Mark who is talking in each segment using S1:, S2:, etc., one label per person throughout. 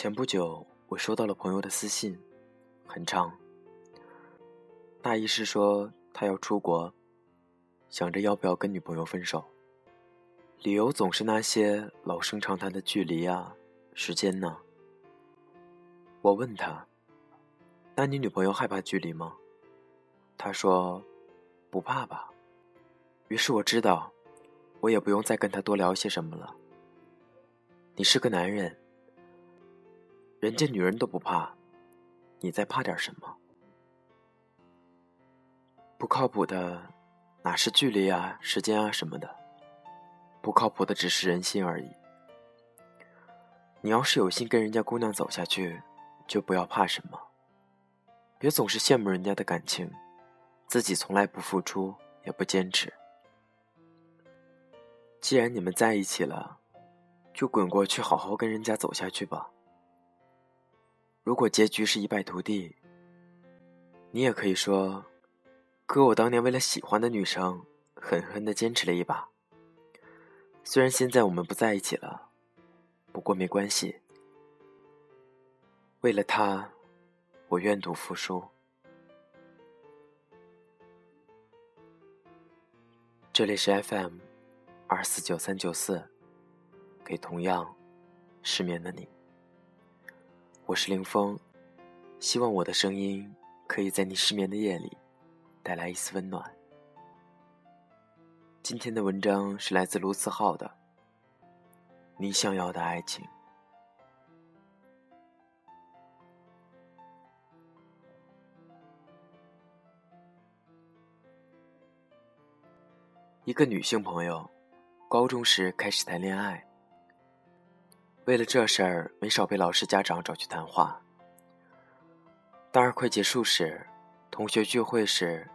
S1: 前不久，我收到了朋友的私信，很长。大意是说他要出国，想着要不要跟女朋友分手。理由总是那些老生常谈的距离啊、时间呢。我问他：“那你女朋友害怕距离吗？”他说：“不怕吧。”于是我知道，我也不用再跟他多聊些什么了。你是个男人，人家女人都不怕，你再怕点什么？不靠谱的哪是距离啊、时间啊什么的？不靠谱的只是人心而已。你要是有心跟人家姑娘走下去，就不要怕什么。别总是羡慕人家的感情，自己从来不付出也不坚持。既然你们在一起了，就滚过去好好跟人家走下去吧。如果结局是一败涂地，你也可以说：“哥，我当年为了喜欢的女生，狠狠的坚持了一把。”虽然现在我们不在一起了，不过没关系。为了她，我愿赌服输。这里是 FM 二四九三九四，给同样失眠的你。我是林峰，希望我的声音可以在你失眠的夜里带来一丝温暖。今天的文章是来自卢思浩的《你想要的爱情》。一个女性朋友，高中时开始谈恋爱，为了这事儿，没少被老师、家长找去谈话。大二快结束时，同学聚会时，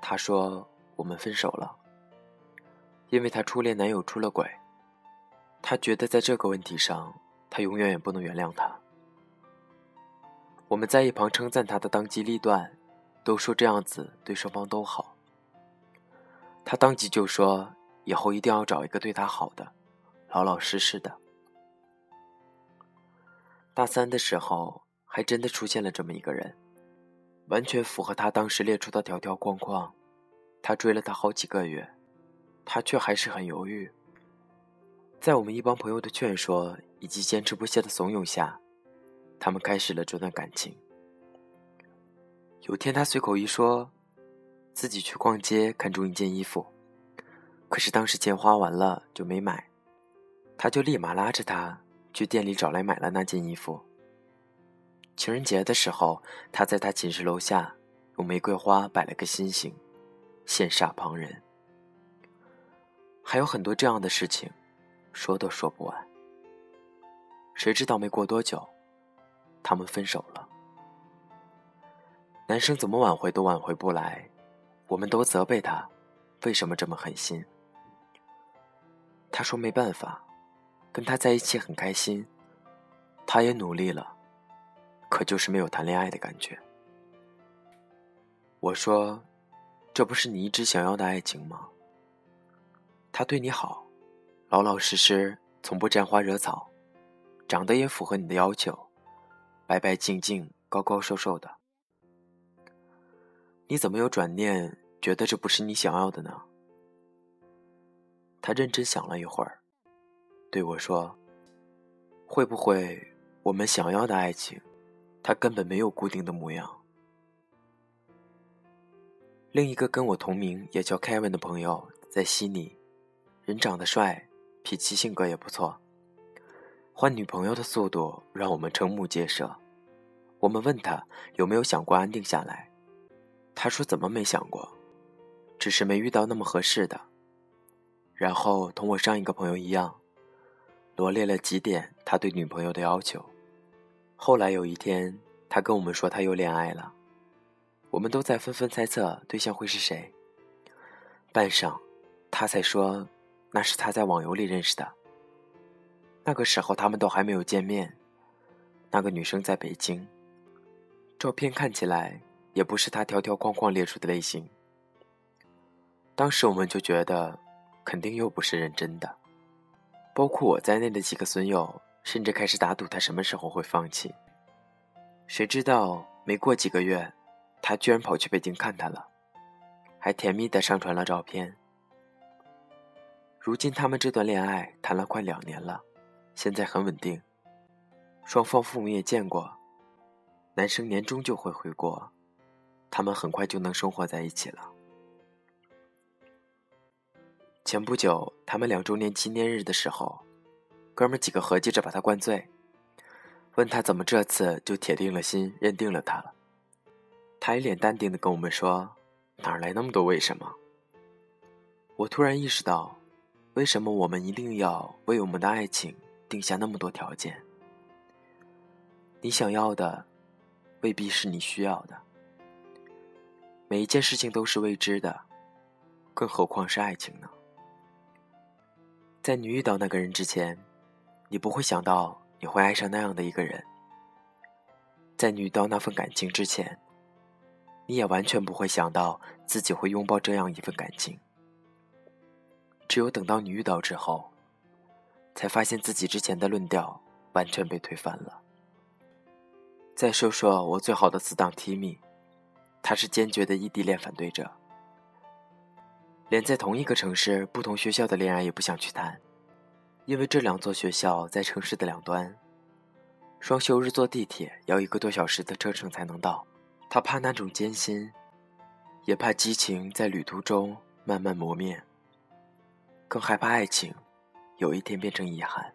S1: 她说：“我们分手了。”因为她初恋男友出了轨，她觉得在这个问题上，她永远也不能原谅他。我们在一旁称赞她的当机立断，都说这样子对双方都好。她当即就说：“以后一定要找一个对她好的，老老实实的。”大三的时候，还真的出现了这么一个人，完全符合他当时列出的条条框框。他追了她好几个月。他却还是很犹豫。在我们一帮朋友的劝说以及坚持不懈的怂恿下，他们开始了这段感情。有天，他随口一说，自己去逛街看中一件衣服，可是当时钱花完了就没买，他就立马拉着他去店里找来买了那件衣服。情人节的时候，他在他寝室楼下用玫瑰花摆了个心形，羡煞旁人。还有很多这样的事情，说都说不完。谁知道没过多久，他们分手了。男生怎么挽回都挽回不来，我们都责备他，为什么这么狠心？他说没办法，跟他在一起很开心，他也努力了，可就是没有谈恋爱的感觉。我说，这不是你一直想要的爱情吗？他对你好，老老实实，从不沾花惹草，长得也符合你的要求，白白净净，高高瘦瘦的。你怎么有转念觉得这不是你想要的呢？他认真想了一会儿，对我说：“会不会我们想要的爱情，它根本没有固定的模样？”另一个跟我同名也叫 Kevin 的朋友在悉尼。人长得帅，脾气性格也不错，换女朋友的速度让我们瞠目结舌。我们问他有没有想过安定下来，他说怎么没想过，只是没遇到那么合适的。然后同我上一个朋友一样，罗列了几点他对女朋友的要求。后来有一天，他跟我们说他又恋爱了，我们都在纷纷猜测对象会是谁。半晌，他才说。那是他在网游里认识的。那个时候他们都还没有见面。那个女生在北京，照片看起来也不是他条条框框列出的类型。当时我们就觉得，肯定又不是认真的。包括我在内的几个损友甚至开始打赌他什么时候会放弃。谁知道没过几个月，他居然跑去北京看他了，还甜蜜的上传了照片。如今他们这段恋爱谈了快两年了，现在很稳定，双方父母也见过，男生年终就会回国，他们很快就能生活在一起了。前不久，他们两周年纪念日的时候，哥们几个合计着把他灌醉，问他怎么这次就铁定了心认定了他了。他一脸淡定的跟我们说：“哪来那么多为什么？”我突然意识到，为什么我们一定要为我们的爱情定下那么多条件？你想要的，未必是你需要的。每一件事情都是未知的，更何况是爱情呢？在你遇到那个人之前，你不会想到你会爱上那样的一个人。在你遇到那份感情之前，你也完全不会想到自己会拥抱这样一份感情。只有等到你遇到之后，才发现自己之前的论调完全被推翻了。再说说我最好的死党 Timmy，他是坚决的异地恋反对者。连在同一个城市、不同学校的恋爱也不想去谈，因为这两座学校在城市的两端，双休日坐地铁要一个多小时的车程才能到。他怕那种艰辛，也怕激情在旅途中慢慢磨灭，更害怕爱情有一天变成遗憾。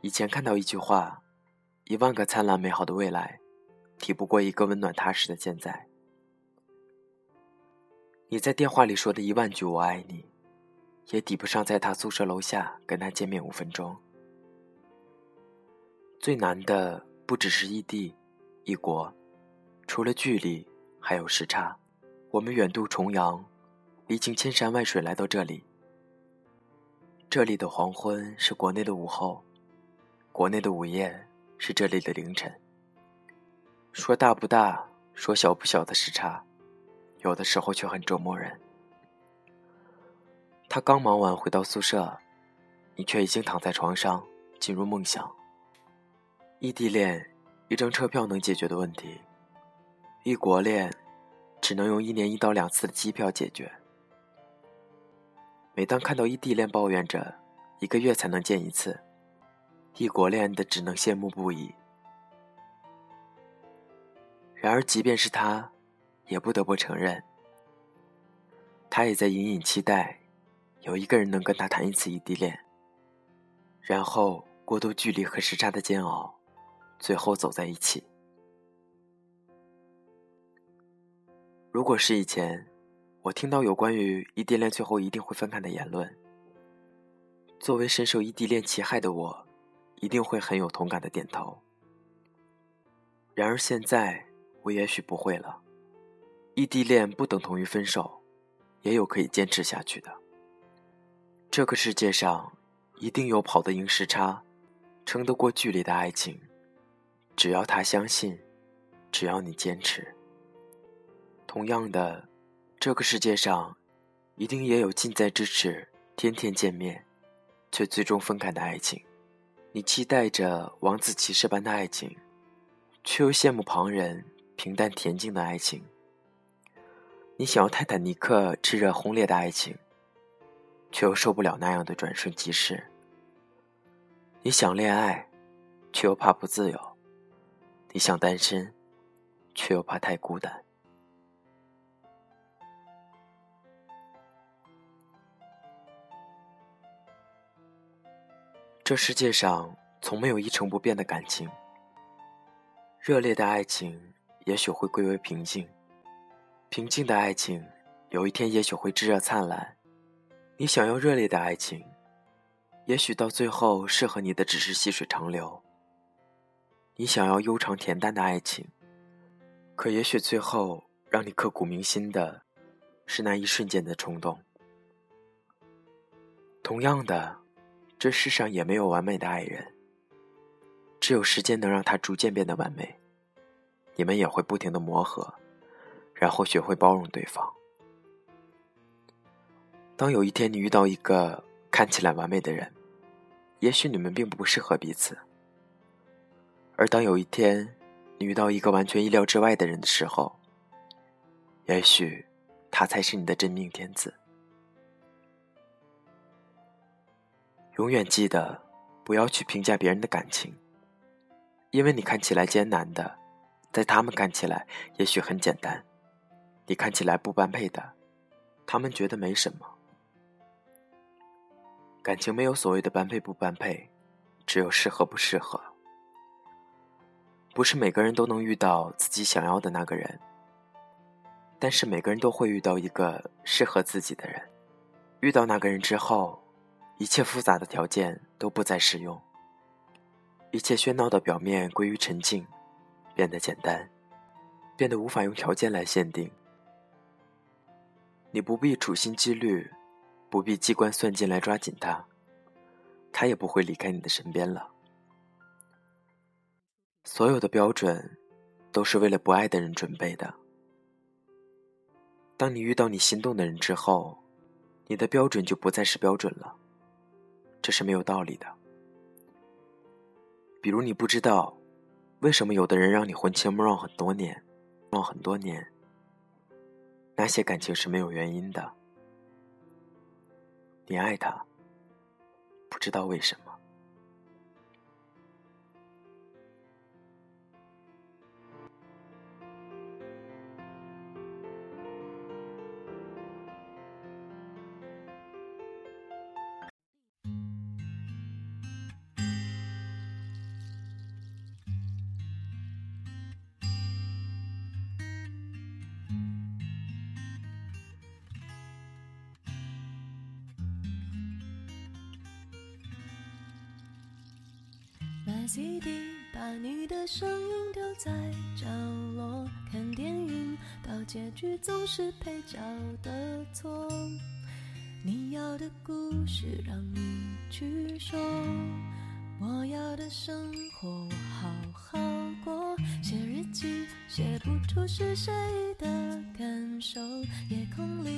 S1: 以前看到一句话：“一万个灿烂美好的未来，抵不过一个温暖踏实的现在。”你在电话里说的一万句“我爱你”，也抵不上在他宿舍楼下跟他见面五分钟。最难的不只是异地、异国，除了距离，还有时差。我们远渡重洋，历经千山万水来到这里。这里的黄昏是国内的午后，国内的午夜是这里的凌晨。说大不大，说小不小的时差。有的时候却很折磨人。他刚忙完回到宿舍，你却已经躺在床上进入梦想。异地恋，一张车票能解决的问题；异国恋，只能用一年一到两次的机票解决。每当看到异地恋抱怨着一个月才能见一次，异国恋的只能羡慕不已。然而，即便是他。也不得不承认，他也在隐隐期待，有一个人能跟他谈一次异地恋，然后过渡距离和时差的煎熬，最后走在一起。如果是以前，我听到有关于异地恋最后一定会分开的言论，作为深受异地恋其害的我，一定会很有同感的点头。然而现在，我也许不会了。异地恋不等同于分手，也有可以坚持下去的。这个世界上一定有跑得赢时差、撑得过距离的爱情，只要他相信，只要你坚持。同样的，这个世界上一定也有近在咫尺、天天见面，却最终分开的爱情。你期待着王子骑士般的爱情，却又羡慕旁人平淡恬静的爱情。你想要泰坦尼克炽热轰烈的爱情，却又受不了那样的转瞬即逝。你想恋爱，却又怕不自由；你想单身，却又怕太孤单。这世界上从没有一成不变的感情，热烈的爱情也许会归为平静。平静的爱情，有一天也许会炙热灿烂。你想要热烈的爱情，也许到最后适合你的只是细水长流。你想要悠长恬淡的爱情，可也许最后让你刻骨铭心的，是那一瞬间的冲动。同样的，这世上也没有完美的爱人，只有时间能让他逐渐变得完美。你们也会不停的磨合。然后学会包容对方。当有一天你遇到一个看起来完美的人，也许你们并不适合彼此。而当有一天你遇到一个完全意料之外的人的时候，也许他才是你的真命天子。永远记得，不要去评价别人的感情，因为你看起来艰难的，在他们看起来也许很简单；你看起来不般配的，他们觉得没什么。感情没有所谓的般配不般配，只有适合不适合。不是每个人都能遇到自己想要的那个人，但是每个人都会遇到一个适合自己的人。遇到那个人之后。一切复杂的条件都不再适用，一切喧闹的表面归于沉静，变得简单，变得无法用条件来限定。你不必处心积虑，不必机关算尽来抓紧他，他也不会离开你的身边了。所有的标准，都是为了不爱的人准备的。当你遇到你心动的人之后，你的标准就不再是标准了。这是没有道理的。比如，你不知道为什么有的人让你魂牵梦绕很多年，绕很多年，那些感情是没有原因的。你爱他，不知道为什么。
S2: CD，把你的声音丢在角落，看电影到结局总是配角的错。你要的故事让你去说，我要的生活我好好过。写日记写不出是谁的感受，夜空里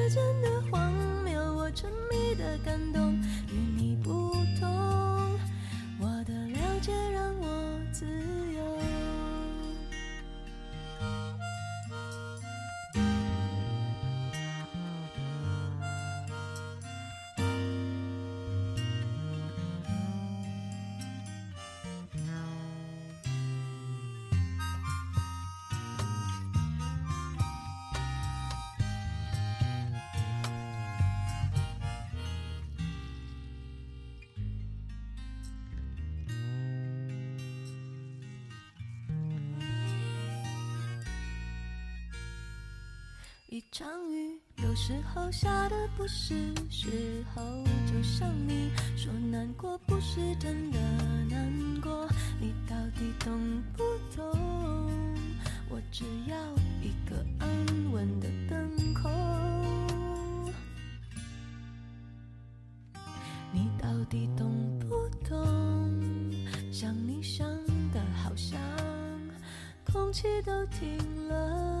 S2: 一场雨，有时候下的不是时候。就像你说难过不是真的难过，你到底懂不懂？我只要一个安稳的等候。你到底懂不懂？想你想的好像空气都停了。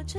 S2: 我沉